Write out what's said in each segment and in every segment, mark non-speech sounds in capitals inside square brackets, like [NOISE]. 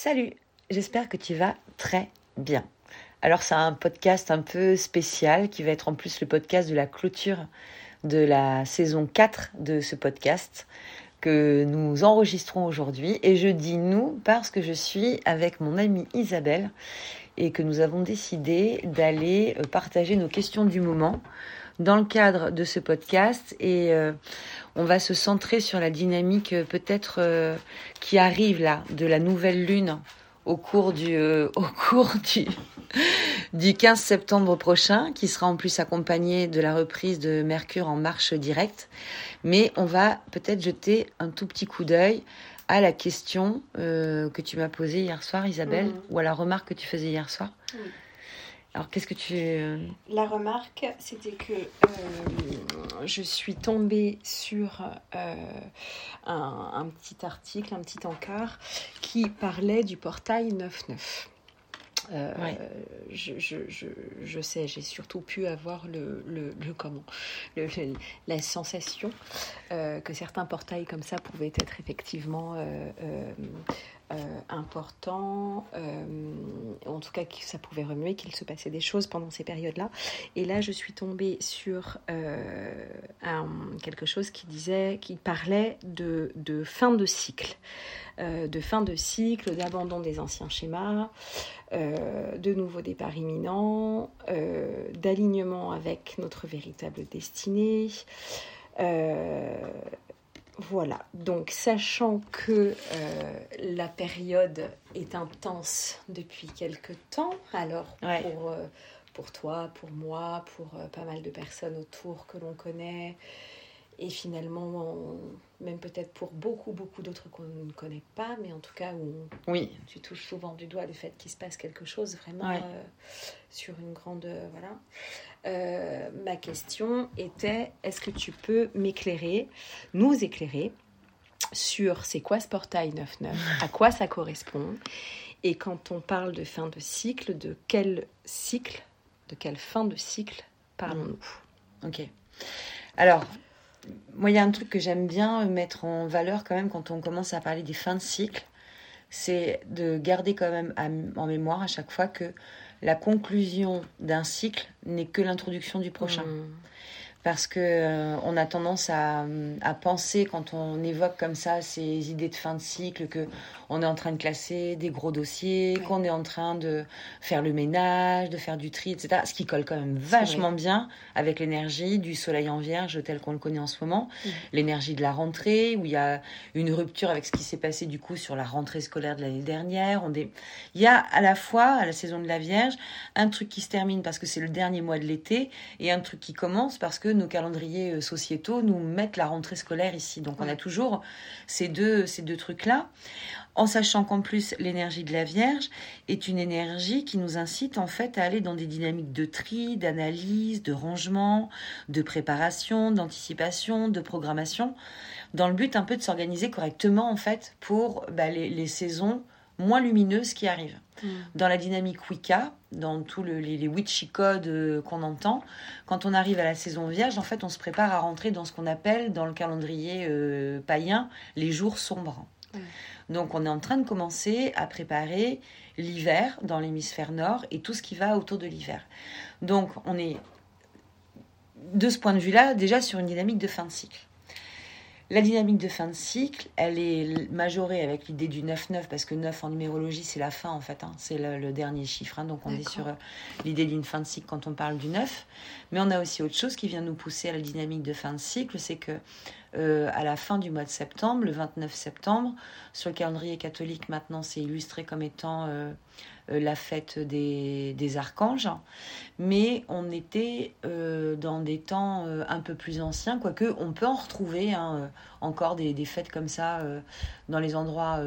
Salut, j'espère que tu vas très bien. Alors c'est un podcast un peu spécial qui va être en plus le podcast de la clôture de la saison 4 de ce podcast que nous enregistrons aujourd'hui. Et je dis nous parce que je suis avec mon amie Isabelle et que nous avons décidé d'aller euh, partager nos questions du moment dans le cadre de ce podcast et euh, on va se centrer sur la dynamique euh, peut-être euh, qui arrive là de la nouvelle lune au cours du [LAUGHS] au cours du du 15 septembre prochain qui sera en plus accompagné de la reprise de Mercure en marche directe mais on va peut-être jeter un tout petit coup d'œil à la question que tu m'as posée hier soir Isabelle mmh. ou à la remarque que tu faisais hier soir. Alors, qu'est-ce que tu... Euh, La remarque, c'était que euh, je suis tombée sur euh, un, petit article, un petit encart qui parlait du portail 99. je, je, je, je, sais, j'ai surtout pu avoir le, le, le comment, le, la sensation que certains portails comme ça pouvaient être effectivement euh, important, euh, en tout cas que ça pouvait remuer, qu'il se passait des choses pendant ces périodes-là. Et là, je suis tombée sur euh, quelque chose qui disait, qui parlait de, de fin de cycle, de fin de cycle, d'abandon des anciens schémas, de nouveaux départs imminents, d'alignement avec notre véritable destinée. Voilà, donc sachant que euh, la période est intense depuis quelque temps, alors pour, euh, pour toi, pour moi, pour euh, pas mal de personnes autour que l'on connaît, et finalement, même peut-être pour beaucoup, beaucoup d'autres qu'on ne connaît pas, mais en tout cas où oui. tu touches souvent du doigt le fait qu'il se passe quelque chose vraiment euh, sur une grande... Euh, voilà. Euh, ma question était, est-ce que tu peux m'éclairer, nous éclairer sur c'est quoi ce portail 9-9, à quoi ça correspond, et quand on parle de fin de cycle, de quel cycle, de quelle fin de cycle parlons-nous? Ok. Alors, moi, il y a un truc que j'aime bien mettre en valeur quand même quand on commence à parler des fins de cycle, c'est de garder quand même en mémoire à chaque fois que la conclusion d'un cycle n'est que l'introduction du prochain. Mmh parce que euh, on a tendance à, à, penser quand on évoque comme ça ces idées de fin de cycle que on est en train de classer des gros dossiers, qu'on est en train de faire le ménage, de faire du tri, etc. Ce qui colle quand même vachement bien avec l'énergie du soleil en vierge tel qu'on le connaît en ce moment, l'énergie de la rentrée où il y a une rupture avec ce qui s'est passé du coup sur la rentrée scolaire de l'année dernière. On Il y a à la fois à la saison de la Vierge un truc qui se termine parce que c'est le dernier mois de l'été et un truc qui commence parce que nos calendriers euh, sociétaux nous mettent la rentrée scolaire ici. Donc on a toujours ces deux, ces deux trucs-là, en sachant qu'en plus l'énergie de la Vierge est une énergie qui nous incite en fait à aller dans des dynamiques de tri, d'analyse, de rangement, de préparation, d'anticipation, de programmation, dans le but un peu de s'organiser correctement en fait pour bah, les, les saisons moins lumineuses qui arrivent. Mm. Dans la dynamique Wicca, dans tous les, les witchy codes euh, qu'on entend, quand on arrive à la saison vierge, en fait, on se prépare à rentrer dans ce qu'on appelle, dans le calendrier euh, païen, les jours sombres. Mm. Donc, on est en train de commencer à préparer l'hiver dans l'hémisphère nord et tout ce qui va autour de l'hiver. Donc, on est, de ce point de vue-là, déjà sur une dynamique de fin de cycle. La dynamique de fin de cycle, elle est majorée avec l'idée du 9-9, parce que 9 en numérologie, c'est la fin en fait, hein. c'est le, dernier chiffre. Hein. donc on est sur euh, l'idée d'une fin de cycle quand on parle du 9. Mais on a aussi autre chose qui vient nous pousser à la dynamique de fin de cycle, c'est que euh, à la fin du mois de septembre, le 29 septembre, sur le calendrier catholique maintenant, c'est illustré comme étant euh, euh, la fête des, des, archanges, mais on était euh, dans des temps euh, un peu plus anciens, quoique on peut en retrouver hein, encore des, des, fêtes comme ça dans les endroits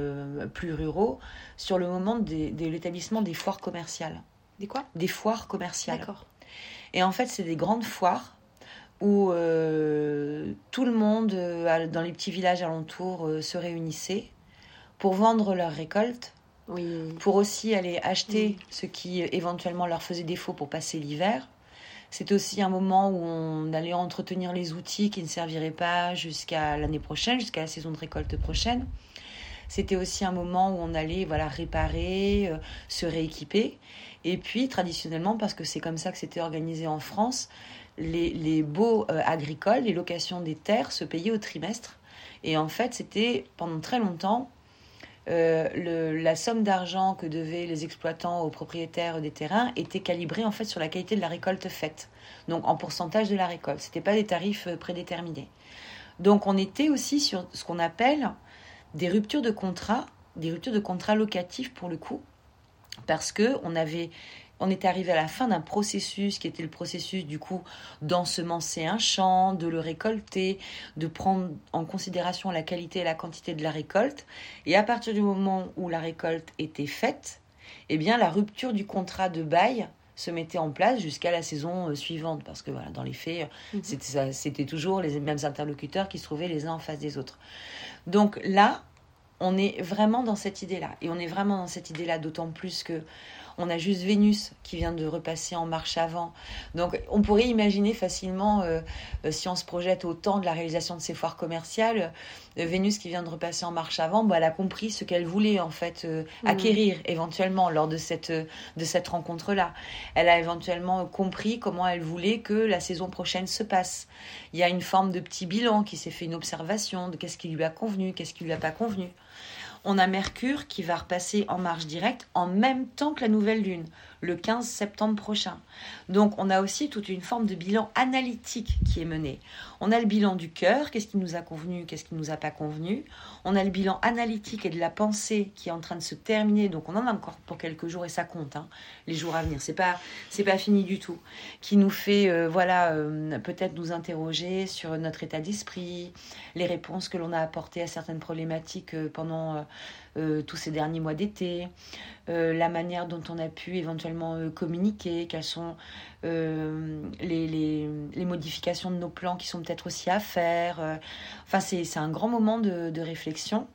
plus ruraux, sur le moment de l'établissement des foires commerciales. Des quoi? Des foires commerciales. D'accord. Et en fait, c'est des grandes foires où tout le monde, dans les petits villages alentours, se réunissait pour vendre leurs récoltes pour aussi aller acheter ce qui éventuellement leur faisait défaut pour passer l'hiver. C'est aussi un moment où on allait entretenir les outils qui ne serviraient pas jusqu'à l'année prochaine, jusqu'à la saison de récolte prochaine. C'était aussi un moment où on allait voilà, réparer, euh, se rééquiper. Et puis, traditionnellement, parce que c'est comme ça que c'était organisé en France, les, les baux euh, agricoles, les locations des terres se payaient au trimestre. Et en fait, c'était pendant très longtemps euh, la somme d'argent que devaient les exploitants aux propriétaires des terrains était calibrée en fait sur la qualité de la récolte faite, donc en pourcentage de la récolte. C'était pas des tarifs euh, prédéterminés. Donc on était aussi sur ce qu'on appelle des ruptures de contrat, des ruptures de contrat locatifs pour le coup, parce que on avait on était arrivé à la fin d'un processus qui était le processus du coup d'ensemencer un champ, de le récolter, de prendre en considération la qualité et la quantité de la récolte. Et à partir du moment où la récolte était faite, eh bien la rupture du contrat de bail se mettait en place jusqu'à la saison euh, suivante parce que voilà dans les faits mhm. c'était toujours les mêmes interlocuteurs qui se trouvaient les uns en face des autres. Donc là, on est vraiment dans cette idée-là et on est vraiment dans cette idée-là d'autant plus que on a juste Vénus qui vient de repasser en marche avant. Donc on pourrait imaginer facilement, euh, euh, si on se projette au temps de la réalisation de ces foires commerciales, euh, Vénus qui vient de repasser en marche avant, bah, elle a compris ce qu'elle voulait en fait acquérir éventuellement lors de cette, de cette rencontre-là. Elle a éventuellement compris comment elle voulait que la saison prochaine se passe. Il y a une forme de petit bilan qui s'est fait une observation de qu'est-ce qui lui a convenu, qu'est-ce qui lui a pas convenu on a Mercure qui va repasser en marche directe en même temps que la nouvelle Lune le 15 septembre prochain. Donc on a aussi toute une forme de bilan analytique qui est mené. On a le bilan du cœur, qu'est-ce qui nous a convenu, qu'est-ce qui ne nous a pas convenu. On a le bilan analytique et de la pensée qui est en train de se terminer. Donc on en a encore pour quelques jours et ça compte, hein, les jours à venir. C'est pas c'est pas fini du tout. Qui nous fait euh, voilà euh, peut-être nous interroger sur notre état d'esprit, les réponses que l'on a apportées à certaines problématiques euh, pendant euh, tous ces derniers mois d'été, euh, la manière dont on a pu éventuellement euh, communiquer, quelles sont les, modifications de nos plans qui sont peut-être aussi à faire. Enfin, c'est un grand moment de, réflexion.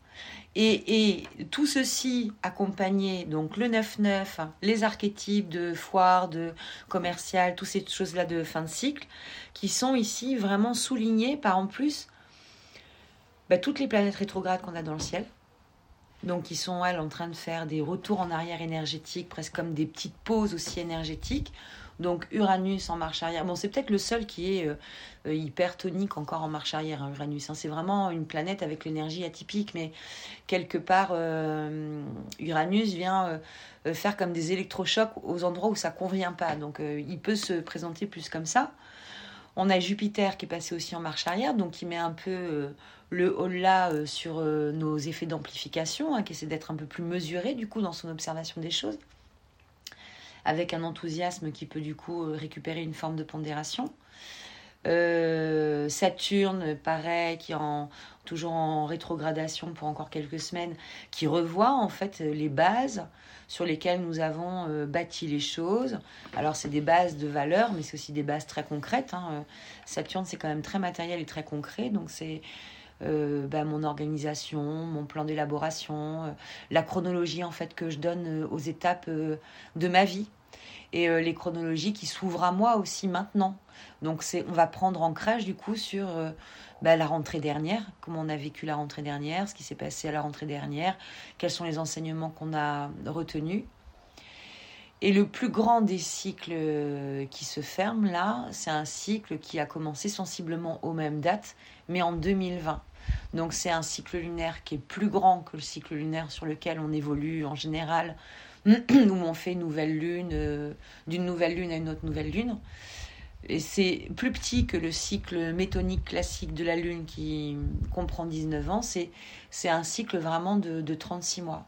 Et, tout ceci accompagné, donc le 9-9, les archétypes de foire, de commercial, toutes ces choses-là de fin de cycle, qui sont ici vraiment soulignés par en plus bah, toutes les planètes rétrogrades qu'on a dans le ciel. Donc ils sont, elles, en train de faire des retours en arrière énergétiques, presque comme des petites pauses aussi énergétiques. Donc Uranus en marche arrière. Bon, c'est peut-être le seul qui est euh, euh, hyper tonique encore en marche arrière, hein, Uranus. Hein. C'est vraiment une planète avec l'énergie atypique, mais quelque part, euh, Uranus vient faire comme des électrochocs aux endroits où ça convient pas. Donc il peut se présenter plus comme ça. On a Jupiter qui est passé aussi en marche arrière, donc qui met un peu le haut-là euh, sur euh, nos effets d'amplification, hein, qui essaie d'être un peu plus mesuré du coup dans son observation des choses, avec un enthousiasme qui peut du coup euh, récupérer une forme de pondération. Saturne, pareil, qui est toujours en rétrogradation pour encore quelques semaines, qui revoit en fait les bases sur lesquelles nous avons bâti les choses. Alors c'est des bases de valeur, mais c'est aussi des bases très concrètes. Hein. Saturne, c'est quand même très matériel et très concret, donc c'est euh, bah, mon organisation, mon plan d'élaboration, euh, la chronologie en fait que je donne euh, aux étapes de ma vie et les chronologies qui s'ouvrent à moi aussi maintenant. Donc c'est, on va prendre ancrage du coup sur bah, la rentrée dernière, comment on a vécu la rentrée dernière, ce qui s'est passé à la rentrée dernière, quels sont les enseignements qu'on a retenus. Et le plus grand des cycles qui se ferment là, c'est un cycle qui a commencé sensiblement aux mêmes dates, mais en 2020. Donc c'est un cycle lunaire qui est plus grand que le cycle lunaire sur lequel on évolue en général, [CLEARS THROAT] où on fait nouvelle lune, euh, d'une nouvelle lune à une autre nouvelle lune. Et c'est plus petit que le cycle métonique classique de la Lune qui comprend 19 ans. C'est, c'est un cycle vraiment de, de 36 mois.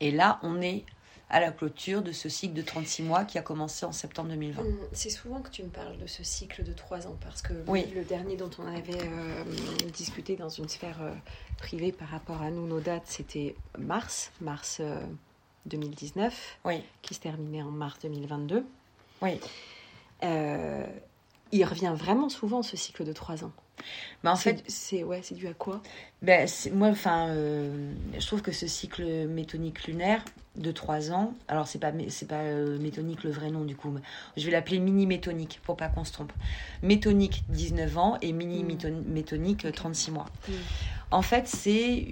Et là, on est à la clôture de ce cycle de 36 mois qui a commencé en septembre 2020. Hum, c'est souvent que tu me parles de ce cycle de 3 ans parce que le dernier dont on avait euh, discuté dans une sphère euh, privée par rapport à nous, nos dates, c'était mars, mars 2019, euh, oui. qui se terminait en mars 2022. Oui. il revient vraiment souvent ce cycle de 3 ans. Mais en fait, c'est ouais, c'est dû à quoi? Ben, moi, enfin, je trouve que ce cycle métonique lunaire, de 3 ans. Alors, c'est pas, c'est pas euh, métonique le vrai nom du coup. Je vais l'appeler mini métonique pour pas qu'on se trompe. Métonique 19 ans et mini mm. métonique 36 mois. Mm. En fait, c'est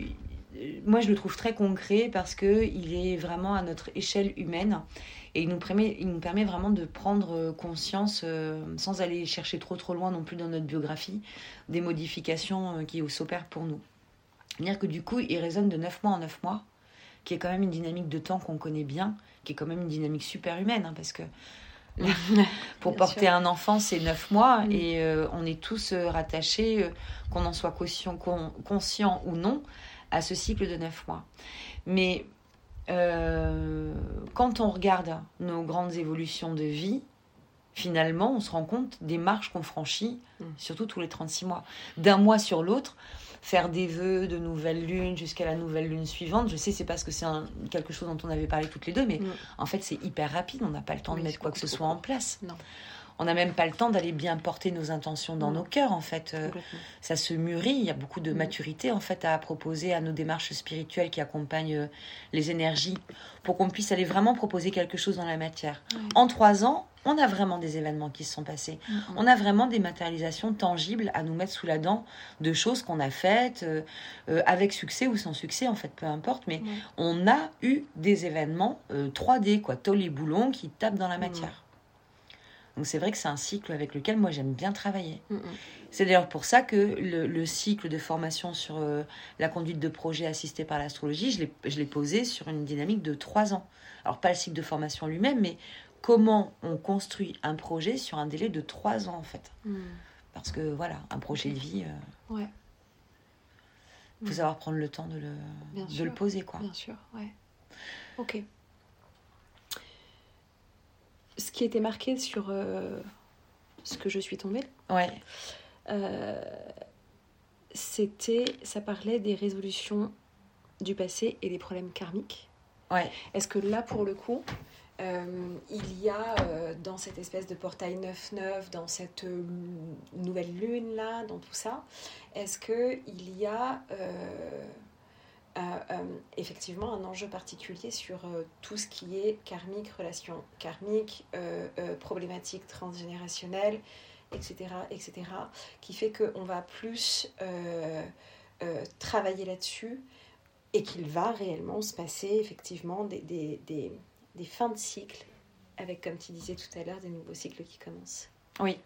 moi, je le trouve très concret parce qu'il est vraiment à notre échelle humaine et il nous permet, il nous permet vraiment de prendre conscience, euh, sans aller chercher trop trop loin non plus dans notre biographie, des modifications euh, qui s'opèrent pour nous. C'est-à-dire que du coup, il résonne de 9 mois en 9 mois, qui est quand même une dynamique de temps qu'on connaît bien, qui est quand même une dynamique super humaine, hein, parce que [LAUGHS] pour porter un enfant, c'est 9 mois, mm. et euh, on est tous rattachés, qu'on en soit conscient, conscient ou non, à ce cycle de 9 mois. Mais euh, quand on regarde nos grandes évolutions de vie, finalement, on se rend compte des marches qu'on franchit, mm. surtout tous les 36 mois. D'un mois sur l'autre, faire des vœux de nouvelle lune jusqu'à la nouvelle lune suivante, je sais, c'est parce que c'est quelque chose dont on avait parlé toutes les deux, mais mm. en fait, c'est hyper rapide, on n'a pas le temps de mettre quoi que ce soit en place. Non on n'a même pas le temps d'aller bien porter nos intentions dans nos cœurs en fait. Euh, ça se mûrit. Il y a beaucoup de maturité en fait à proposer à nos démarches spirituelles qui accompagnent euh, les énergies pour qu'on puisse aller vraiment proposer quelque chose dans la matière. En trois ans on a vraiment des événements qui se sont passés. On a vraiment des matérialisations tangibles à nous mettre sous la dent de choses qu'on a faites, euh, avec succès ou sans succès, en fait, peu importe. Mais on a eu des événements 3D, quoi, tôle et boulons qui tapent dans la matière. Donc c'est vrai que c'est un cycle avec lequel moi j'aime bien travailler. Mm, mm. C'est d'ailleurs pour ça que le, cycle de formation sur euh, la conduite de projet assisté par l'astrologie, je l'ai posé sur une dynamique de trois ans. Alors pas le cycle de formation lui-même, mais comment on construit un projet sur un délai de trois ans en fait. Mm. Parce que voilà, un projet de vie... Euh, ouais. Faut savoir prendre le temps de le, de le poser, quoi. Bien sûr, ouais. Ok ce qui était marqué sur euh, ce que je suis tombée, ouais. Euh, c'était, ça parlait des résolutions du passé et des problèmes karmiques. Ouais. Est-ce que là, pour le coup, euh, il y a dans cette espèce de portail 9-9, dans cette nouvelle lune là, dans tout ça, est-ce que il y a euh, effectivement un enjeu particulier sur euh, tout ce qui est karmique, relation karmique, euh, problématique transgénérationnelle, etc., etc., qui fait qu'on va plus travailler là-dessus et qu'il va réellement se passer effectivement des, des, fins de cycle avec, comme tu disais tout à l'heure, des nouveaux cycles qui commencent. Oui.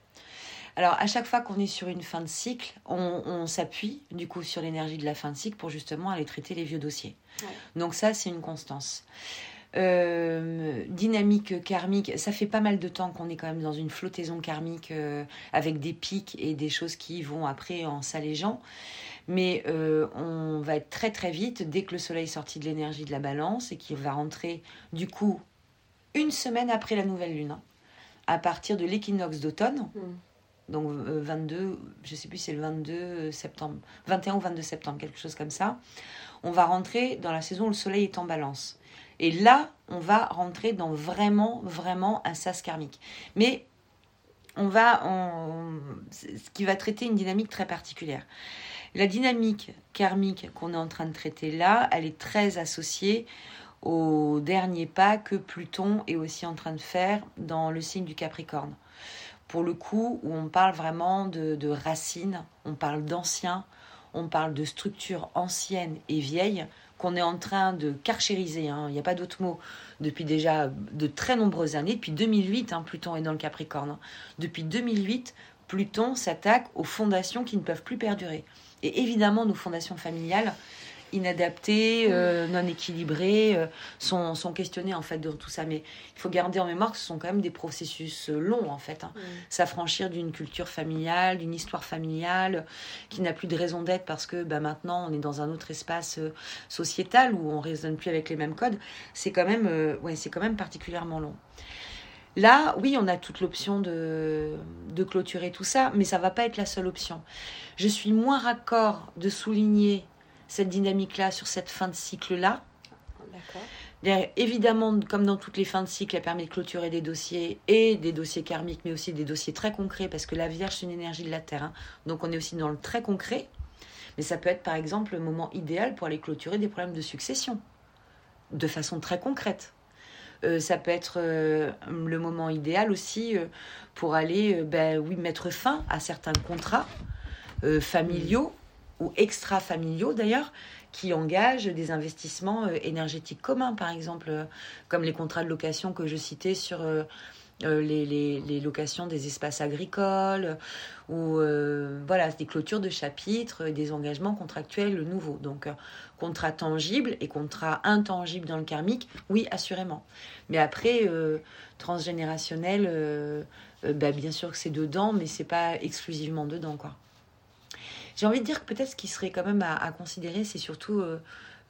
Alors, à chaque fois qu'on est sur une fin de cycle, on, s'appuie du coup sur l'énergie de la fin de cycle pour justement aller traiter les vieux dossiers. Donc ça, c'est une constance. Euh, dynamique karmique, ça fait pas mal de temps qu'on est quand même dans une flottaison karmique euh, avec des pics et des choses qui vont après en s'allégeant. Mais euh, on va être très très vite dès que le soleil est sorti de l'énergie de la balance et qu'il va rentrer du coup une semaine après la nouvelle lune, hein, à partir de l'équinoxe d'automne. Mm donc 22, euh, je sais plus, c'est le 22 septembre, 21 ou 22 septembre, quelque chose comme ça. On va rentrer dans la saison où le soleil est en balance. Et là, on va rentrer dans vraiment, vraiment un sas karmique. Mais on va, ce qui va traiter une dynamique très particulière. La dynamique karmique qu'on est en train de traiter là, elle est très associée au dernier pas que Pluton est aussi en train de faire dans le signe du Capricorne pour le coup, où on parle vraiment de, racines, on parle d'anciens, on parle de structures anciennes et vieilles qu'on est en train de carchériser, hein. il n'y a pas d'autre mot, depuis déjà de très nombreuses années, depuis 2008, hein, Pluton est dans le Capricorne, depuis 2008, Pluton s'attaque aux fondations qui ne peuvent plus perdurer. Et évidemment, nos fondations familiales, inadaptés, euh, non équilibrés, euh, sont, sont, questionnés en fait de tout ça. Mais il faut garder en mémoire que ce sont quand même des processus euh, longs en fait. Hein. S'affranchir d'une culture familiale, d'une histoire familiale qui n'a plus de raison d'être parce que bah, maintenant on est dans un autre espace sociétal où on raisonne plus avec les mêmes codes. C'est quand même, ouais, c'est quand même particulièrement long. Là, oui, on a toute l'option de, de, clôturer tout ça, mais ça va pas être la seule option. Je suis moins raccord de souligner cette dynamique-là sur cette fin de cycle-là. Évidemment, comme dans toutes les fins de cycle, elle permet de clôturer des dossiers et des dossiers karmiques, mais aussi des dossiers très concrets, parce que la Vierge, c'est une énergie de la Terre. Hein. Donc on est aussi dans le très concret. Mais ça peut être par exemple le moment idéal pour aller clôturer des problèmes de succession, de façon très concrète. Euh, ça peut être euh, le moment idéal aussi euh, pour aller ben, oui, mettre fin à certains contrats familiaux ou extra-familiaux d'ailleurs, qui engagent des investissements énergétiques communs, par exemple, comme les contrats de location que je citais sur euh, les, locations des espaces agricoles ou euh, voilà des clôtures de chapitres, des engagements contractuels nouveaux. Donc euh, contrat tangible et contrat intangible dans le karmique, oui assurément. Mais après transgénérationnel, bah, bien sûr que c'est dedans, mais c'est pas exclusivement dedans quoi. J'ai envie de dire que peut-être ce qui serait quand même à, à considérer, c'est surtout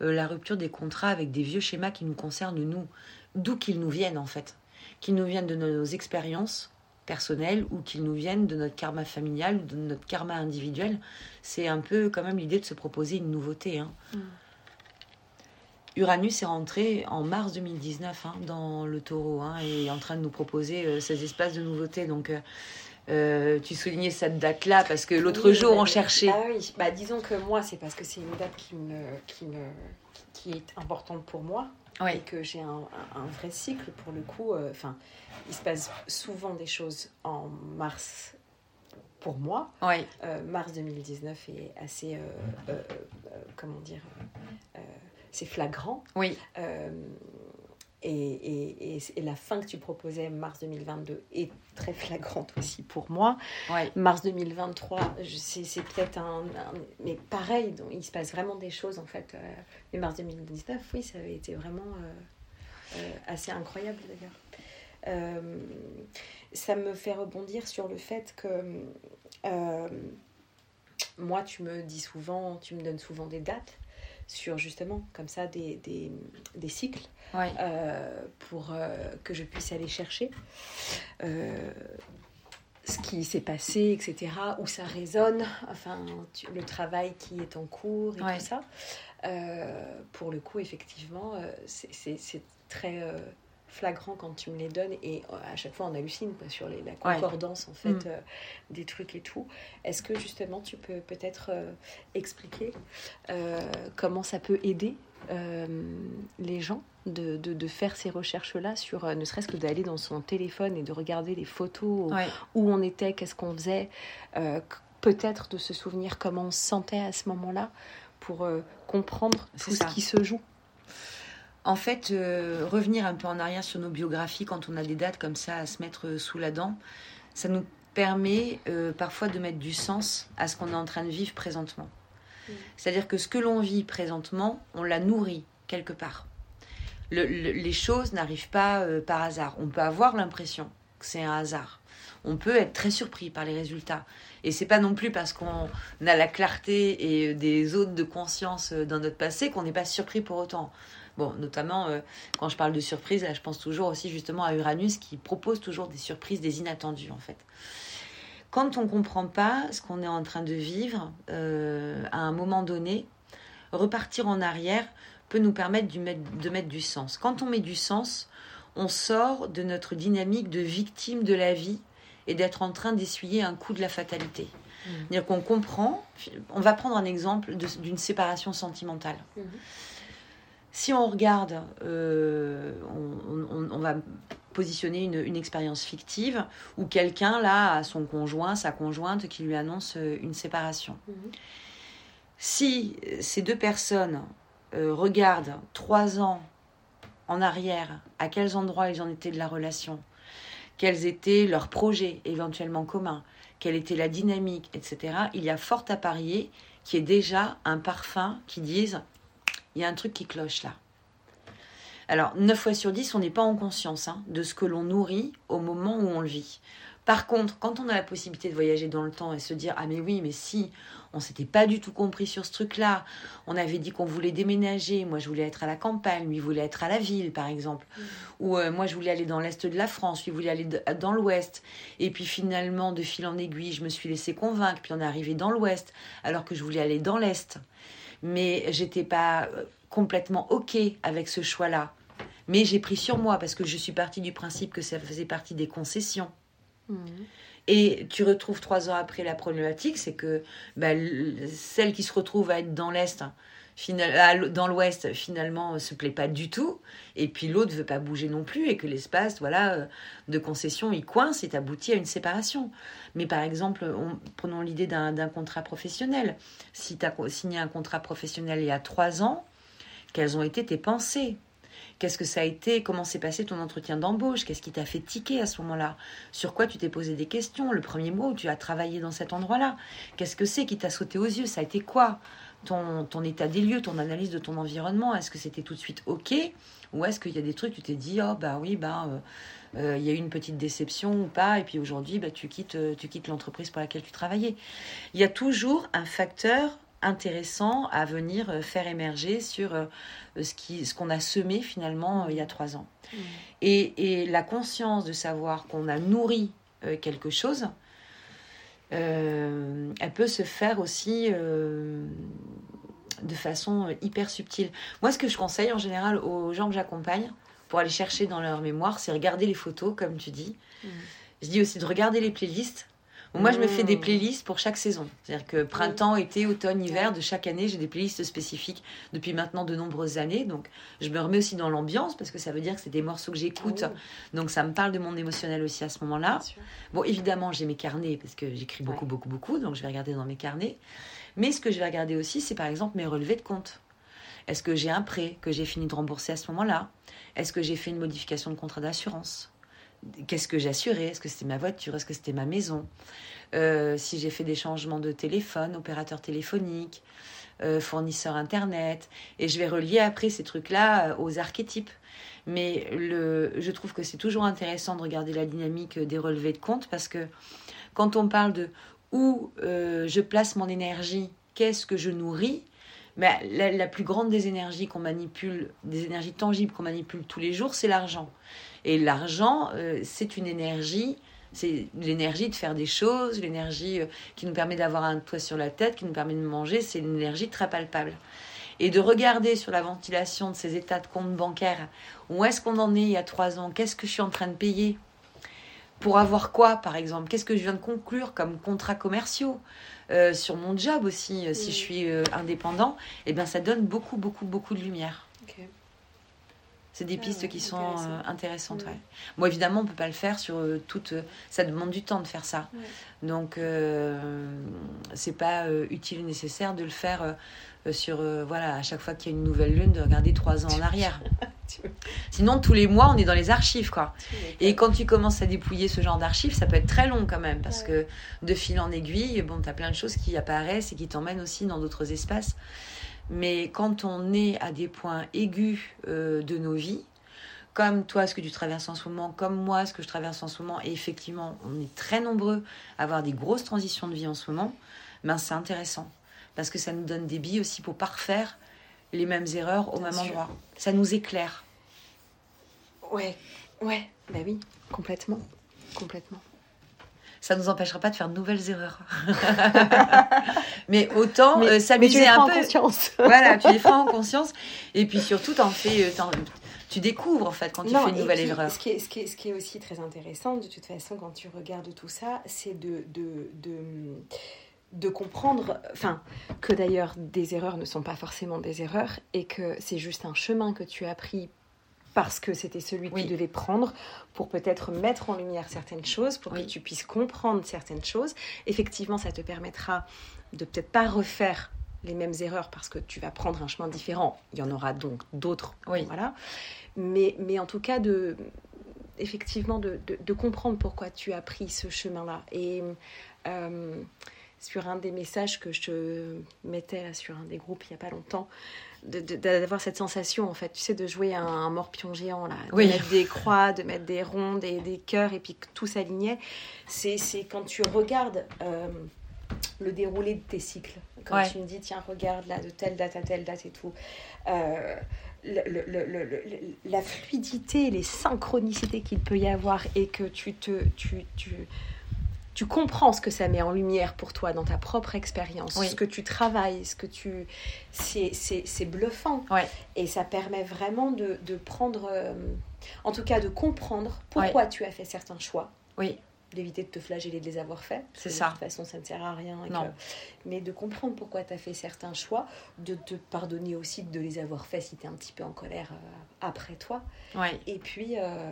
la rupture des contrats avec des vieux schémas qui nous concernent nous, d'où qu'ils nous viennent en fait qu'ils nous viennent de nos expériences personnelles ou qu'ils nous viennent de notre karma familial ou de notre karma individuel. C'est un peu quand même l'idée de se proposer une nouveauté. Hein. Mm. Uranus est rentré en mars 2019 hein, dans le taureau hein, et est en train de nous proposer euh, ces espaces de nouveauté. Donc, euh, euh, tu soulignais cette date-là parce que l'autre jour on cherchait. Ah oui, bah, disons que moi c'est parce que c'est une date qui, me, qui, me, qui est importante pour moi et que j'ai un, vrai cycle pour le coup. Euh, enfin, il se passe souvent des choses en mars pour moi. Euh, mars 2019 est assez, euh, comment dire, c'est flagrant. Oui. Et, et, et, la fin que tu proposais, mars 2022, est très flagrante aussi pour moi. Mars 2023, c'est peut-être un, Mais pareil, donc, il se passe vraiment des choses en fait. Euh, mais mars 2019, oui, ça avait été vraiment euh, euh, assez incroyable d'ailleurs. ça me fait rebondir sur le fait que moi, tu me dis souvent, tu me donnes souvent des dates sur justement comme ça des, des, des cycles euh, pour euh, que je puisse aller chercher euh, ce qui s'est passé, etc., où ça résonne, enfin le travail qui est en cours et tout ça. pour le coup, effectivement, c'est très flagrant quand tu me les donnes et euh, à chaque fois on hallucine sur les, la concordance en fait mm. euh, des trucs et tout. Est-ce que justement tu peux peut-être euh, expliquer comment ça peut aider les gens de, de, faire ces recherches-là sur ne serait-ce que d'aller dans son téléphone et de regarder les photos où on était, qu'est-ce qu'on faisait, peut-être de se souvenir comment on se sentait à ce moment-là pour comprendre tout ce qui se joue? En fait, euh, revenir un peu en arrière sur nos biographies quand on a des dates comme ça à se mettre euh, sous la dent, ça nous permet euh, parfois de mettre du sens à ce qu'on est en train de vivre présentement. Mm. C'est-à-dire que ce que l'on vit présentement, on l'a nourri quelque part. les choses n'arrivent pas par hasard. On peut avoir l'impression que c'est un hasard. On peut être très surpris par les résultats. Et c'est pas non plus parce qu'on a la clarté et des autres de conscience dans notre passé qu'on n'est pas surpris pour autant. Bon, notamment euh, quand je parle de surprise, je pense toujours aussi justement à Uranus qui propose toujours des surprises, des inattendus en fait. Quand on ne comprend pas ce qu'on est en train de vivre euh, à un moment donné, repartir en arrière peut nous permettre de mettre, de mettre du sens. Quand on met du sens, on sort de notre dynamique de victime de la vie et d'être en train d'essuyer un coup de la fatalité. Mmh. C'est-à-dire qu'on comprend, on va prendre un exemple d'une séparation sentimentale. Mmh si on regarde, euh, on, va positionner une, expérience fictive où quelqu'un là a son conjoint, sa conjointe qui lui annonce euh, une séparation. Mhm. Si ces deux personnes euh, regardent trois ans en arrière, à quels endroits ils en étaient de la relation, quels étaient leurs projets éventuellement communs, quelle était la dynamique, etc., il y a fort à parier qu'il y ait déjà un parfum qui dise il y a un truc qui cloche là. Alors, 9 fois sur 10, on n'est pas en conscience hein, de ce que l'on nourrit au moment où on le vit. Par contre, quand on a la possibilité de voyager dans le temps et se dire Ah, mais oui, mais si, on s'était pas du tout compris sur ce truc-là, on avait dit qu'on voulait déménager, moi je voulais être à la campagne, lui voulait être à la ville, par exemple, mmh. ou euh, moi je voulais aller dans l'est de la France, lui voulait aller dans l'ouest, et puis finalement, de fil en aiguille, je me suis laissé convaincre, puis on est arrivé dans l'ouest, alors que je voulais aller dans l'est mais j'étais pas euh, complètement OK avec ce choix-là. Mais j'ai pris sur moi parce que je suis partie du principe que ça faisait partie des concessions. Mmh. Et tu retrouves trois ans après la problématique, c'est que bah, celle qui se retrouve à être dans l'Est, dans l'Ouest, finalement, se plaît pas du tout, et puis l'autre veut pas bouger non plus, et que l'espace, voilà, euh, de concession, il coince et aboutit à une séparation. Mais par exemple, prenons l'idée d'un contrat professionnel. Si tu as signé un contrat professionnel il y a trois ans, quelles ont été tes pensées? Qu'est-ce que ça a été? Comment s'est passé ton entretien d'embauche? Qu'est-ce qui t'a fait tiquer à ce moment-là? Sur quoi tu t'es posé des questions? Le premier mois où tu as travaillé dans cet endroit-là. Qu'est-ce que c'est qui t'a sauté aux yeux? Ça a été quoi? Ton, ton, état des lieux, ton analyse de ton environnement Est-ce que c'était tout de suite OK Ou est-ce qu'il y a des trucs, tu t'es dit, oh bah oui, bah, euh, euh, il y a eu une petite déception ou pas, et puis aujourd'hui, bah, tu quittes, euh, tu quittes l'entreprise pour laquelle tu travaillais. Il y a toujours un facteur intéressant à venir faire émerger sur ce qu'on ce qu'on a semé finalement il y a trois ans. Mmh. Et, et, la conscience de savoir qu'on a nourri quelque chose, elle peut se faire aussi de façon hyper subtile. Moi, ce que je conseille en général aux gens que j'accompagne pour aller chercher dans leur mémoire, c'est regarder les photos, comme tu dis. Mmh. Je dis aussi de regarder les playlists moi, je me fais des mmh. playlists pour chaque saison. C'est-à-dire que printemps, été, automne, hiver, de chaque année, j'ai des playlists spécifiques depuis maintenant de nombreuses années. Donc, je me remets aussi dans l'ambiance parce que ça veut dire que c'est des morceaux que j'écoute. Oh. Donc, ça me parle de mon émotionnel aussi à ce moment-là. Bon, évidemment, j'ai mes carnets parce que j'écris beaucoup, beaucoup, beaucoup. Donc, je vais regarder dans mes carnets. Mais ce que je vais regarder aussi, c'est par exemple mes relevés de compte. Est-ce que j'ai un prêt que j'ai fini de rembourser à ce moment-là? Est-ce que j'ai fait une modification de contrat d'assurance? Qu'est-ce que j'assurais? Est-ce que c'était ma voiture? Est-ce que c'était ma maison? Euh, Si j'ai fait des changements de téléphone, opérateur téléphonique, euh, fournisseur internet, et je vais relier après ces trucs-là euh, aux archétypes. Mais je trouve que c'est toujours intéressant de regarder la dynamique des relevés de compte parce que quand on parle de où je place mon énergie, qu'est-ce que je nourris, mais la, la, plus grande des énergies qu'on manipule, des énergies tangibles qu'on manipule tous les jours, c'est l'argent. Et l'argent, euh, c'est une énergie, c'est l'énergie de faire des choses, l'énergie euh, qui nous permet d'avoir un toit sur la tête, qui nous permet de manger, c'est une énergie très palpable. Et de regarder sur la ventilation de ces états de compte bancaire, où est-ce qu'on en est il y a trois ans, qu'est-ce que je suis en train de payer pour avoir quoi, par exemple? Qu'est-ce que je viens de conclure comme contrats commerciaux euh, Sur mon job aussi, si je suis indépendant, eh bien, ça donne beaucoup, beaucoup, beaucoup de lumière. C'est des ah pistes qui sont euh, intéressantes. Ouais. Bon, évidemment, on peut pas le faire sur euh, toute. Euh, ça demande du temps de faire ça. Donc, c'est pas utile ou nécessaire de le faire sur. voilà, à chaque fois qu'il y a une nouvelle lune, de regarder trois ans en arrière. [LAUGHS] Sinon, tous les mois, on est dans les archives, quoi. Et quand tu commences à dépouiller ce genre d'archives, ça peut être très long quand même, parce que de fil en aiguille, bon, tu as plein de choses qui apparaissent et qui t'emmènent aussi dans d'autres espaces. Mais quand on est à des points aigus euh, de nos vies, comme toi, ce que tu traverses en ce moment, comme moi, ce que je traverse en ce moment, et effectivement, on est très nombreux à avoir des grosses transitions de vie en ce moment, ben c'est intéressant. Parce que ça nous donne des billes aussi pour parfaire les mêmes erreurs au même endroit. Ça nous éclaire. Ouais, ouais, bah oui, complètement. Complètement ça ne nous empêchera pas de faire de nouvelles erreurs. [LAUGHS] mais autant euh, s'amuser un peu. En conscience. [LAUGHS] voilà, tu les feras en conscience. Et puis surtout, en fais, euh, tu découvres en fait quand tu fais une nouvelle erreur. Ce qui, est, ce, qui est, ce qui est aussi très intéressant, de toute façon, quand tu regardes tout ça, c'est de, de, de de comprendre, enfin, que d'ailleurs des erreurs ne sont pas forcément des erreurs et que c'est juste un chemin que tu as pris parce que c'était celui que tu devais prendre pour peut-être mettre en lumière certaines choses, pour que tu puisses comprendre certaines choses. Effectivement, ça te permettra de peut-être pas refaire les mêmes erreurs parce que tu vas prendre un chemin différent. Il y en aura donc d'autres. Voilà. Mais, mais en tout cas, de, effectivement, de, de, comprendre pourquoi tu as pris ce chemin-là. Et euh, sur un des messages que je mettais sur un des groupes il n'y a pas longtemps, d'avoir cette sensation en fait tu sais de jouer un, un morpion géant là. De mettre des croix de mettre des ronds des, des cœurs et puis que tout s'alignait. C'est quand tu regardes euh, le déroulé de tes cycles. Quand tu me dis tiens regarde là de telle date à telle date et tout. Euh, le, le, la fluidité les synchronicités qu'il peut y avoir et que tu te tu, tu tu comprends ce que ça met en lumière pour toi dans ta propre expérience, ce que tu travailles, ce que tu... C'est bluffant. Et ça permet vraiment de, de prendre... Euh, en tout cas, de comprendre pourquoi tu as fait certains choix. Oui. d'éviter de te flageller de les avoir faits. C'est ça. De toute façon, ça ne sert à rien. non. Mais de comprendre pourquoi tu as fait certains choix, de te pardonner aussi de les avoir faits si tu es un petit peu en colère euh, après toi. Ouais. Et puis, euh,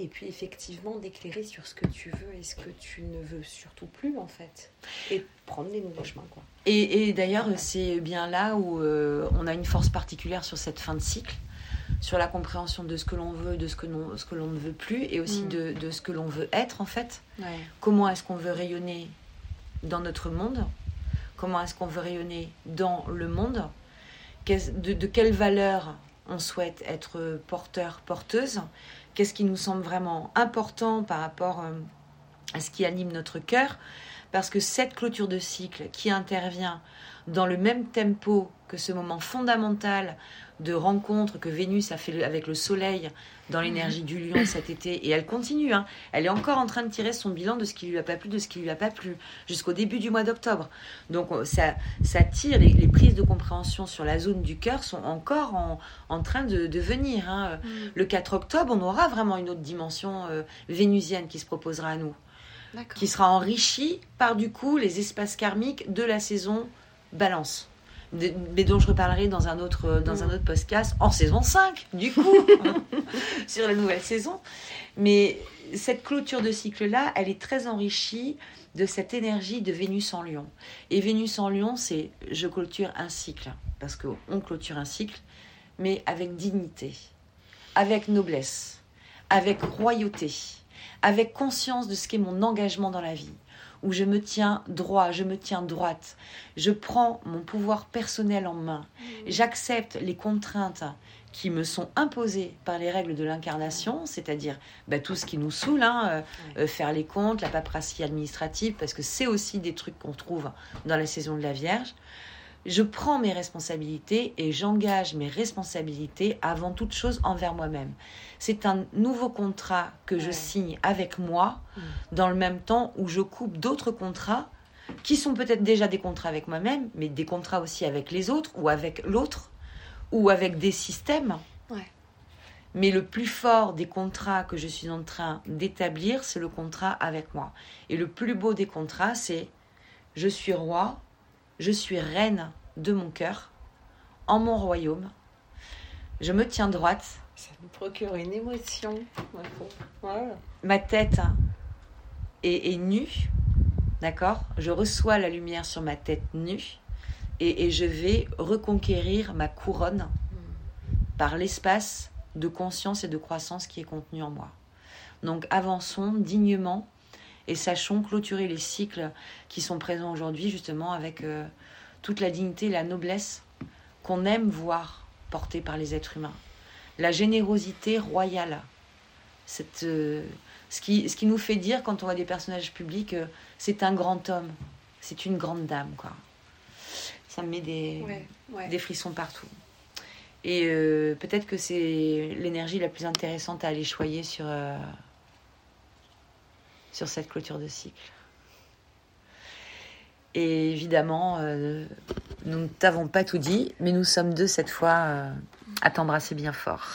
et puis effectivement, d'éclairer sur ce que tu veux et ce que tu ne veux surtout plus, en fait. Et prendre des nouveaux chemins, quoi. Et, et d'ailleurs, c'est bien là où euh, on a une force particulière sur cette fin de cycle sur la compréhension de ce que l'on veut, de ce que, non, ce que l'on ne veut plus, et aussi mm. de, de, ce que l'on veut être en fait. Comment est-ce qu'on veut rayonner dans notre monde? Comment est-ce qu'on veut rayonner dans le monde? De, de quelle valeur on souhaite être porteur, porteuse? Qu'est-ce qui nous semble vraiment important par rapport euh, à ce qui anime notre cœur Parce que cette clôture de cycle qui intervient dans le même tempo que ce moment fondamental de rencontre que Vénus a fait avec le Soleil dans l'énergie du lion cet été. Et elle continue. Hein. Elle est encore en train de tirer son bilan de ce qui lui a pas plu, de ce qui lui a pas plu, jusqu'au début du mois d'octobre. Donc ça, ça tire, les, prises de compréhension sur la zone du cœur sont encore en, train de, venir. Hein. Mm. Le 4 octobre, on aura vraiment une autre dimension euh, vénusienne qui se proposera à nous. Qui sera enrichie par du coup les espaces karmiques de la saison balance mais dont je reparlerai dans un autre, dans un mm. autre podcast en saison 5, du coup, [LAUGHS] [LAUGHS] sur la nouvelle saison. Mais cette clôture de cycle-là, elle est très enrichie de cette énergie de Vénus en Lion. Et Vénus en Lion, c'est je clôture un cycle, parce qu'on clôture un cycle, mais avec dignité, avec noblesse, avec royauté, avec conscience de ce qu'est mon engagement dans la vie où je me tiens droit, je me tiens droite, je prends mon pouvoir personnel en main, mmh. j'accepte les contraintes qui me sont imposées par les règles de l'incarnation, c'est-à-dire bah, tout ce qui nous saoule, hein, euh, euh, faire les comptes, la paperasserie administrative, parce que c'est aussi des trucs qu'on trouve dans la saison de la Vierge. Je prends mes responsabilités et j'engage mes responsabilités avant toute chose envers moi-même c'est un nouveau contrat que je signe avec moi, mm. dans le même temps où je coupe d'autres contrats qui sont peut-être déjà des contrats avec moi-même, mais des contrats aussi avec les autres, ou avec l'autre, ou avec des systèmes. Mais le plus fort des contrats que je suis en train d'établir, c'est le contrat avec moi. Et le plus beau des contrats, c'est je suis roi, je suis reine de mon cœur, en mon royaume, je me tiens droite, ça me procure une émotion. Ma tête est, nue, d'accord? Je reçois la lumière sur ma tête nue et, je vais reconquérir ma couronne par l'espace de conscience et de croissance qui est contenu en moi. Donc avançons dignement et sachons clôturer les cycles qui sont présents aujourd'hui justement avec euh, toute la dignité et la noblesse qu'on aime voir portée par les êtres humains la générosité royale. Cette, euh, ce, qui, ce qui nous fait dire, quand on voit des personnages publics, euh, c'est un grand homme, c'est une grande dame. Quoi. Ça me met des, des frissons partout. Et peut-être que c'est l'énergie la plus intéressante à aller choyer sur, sur cette clôture de cycle. Et évidemment, nous ne t'avons pas tout dit, mais nous sommes deux cette fois à t'embrasser bien fort.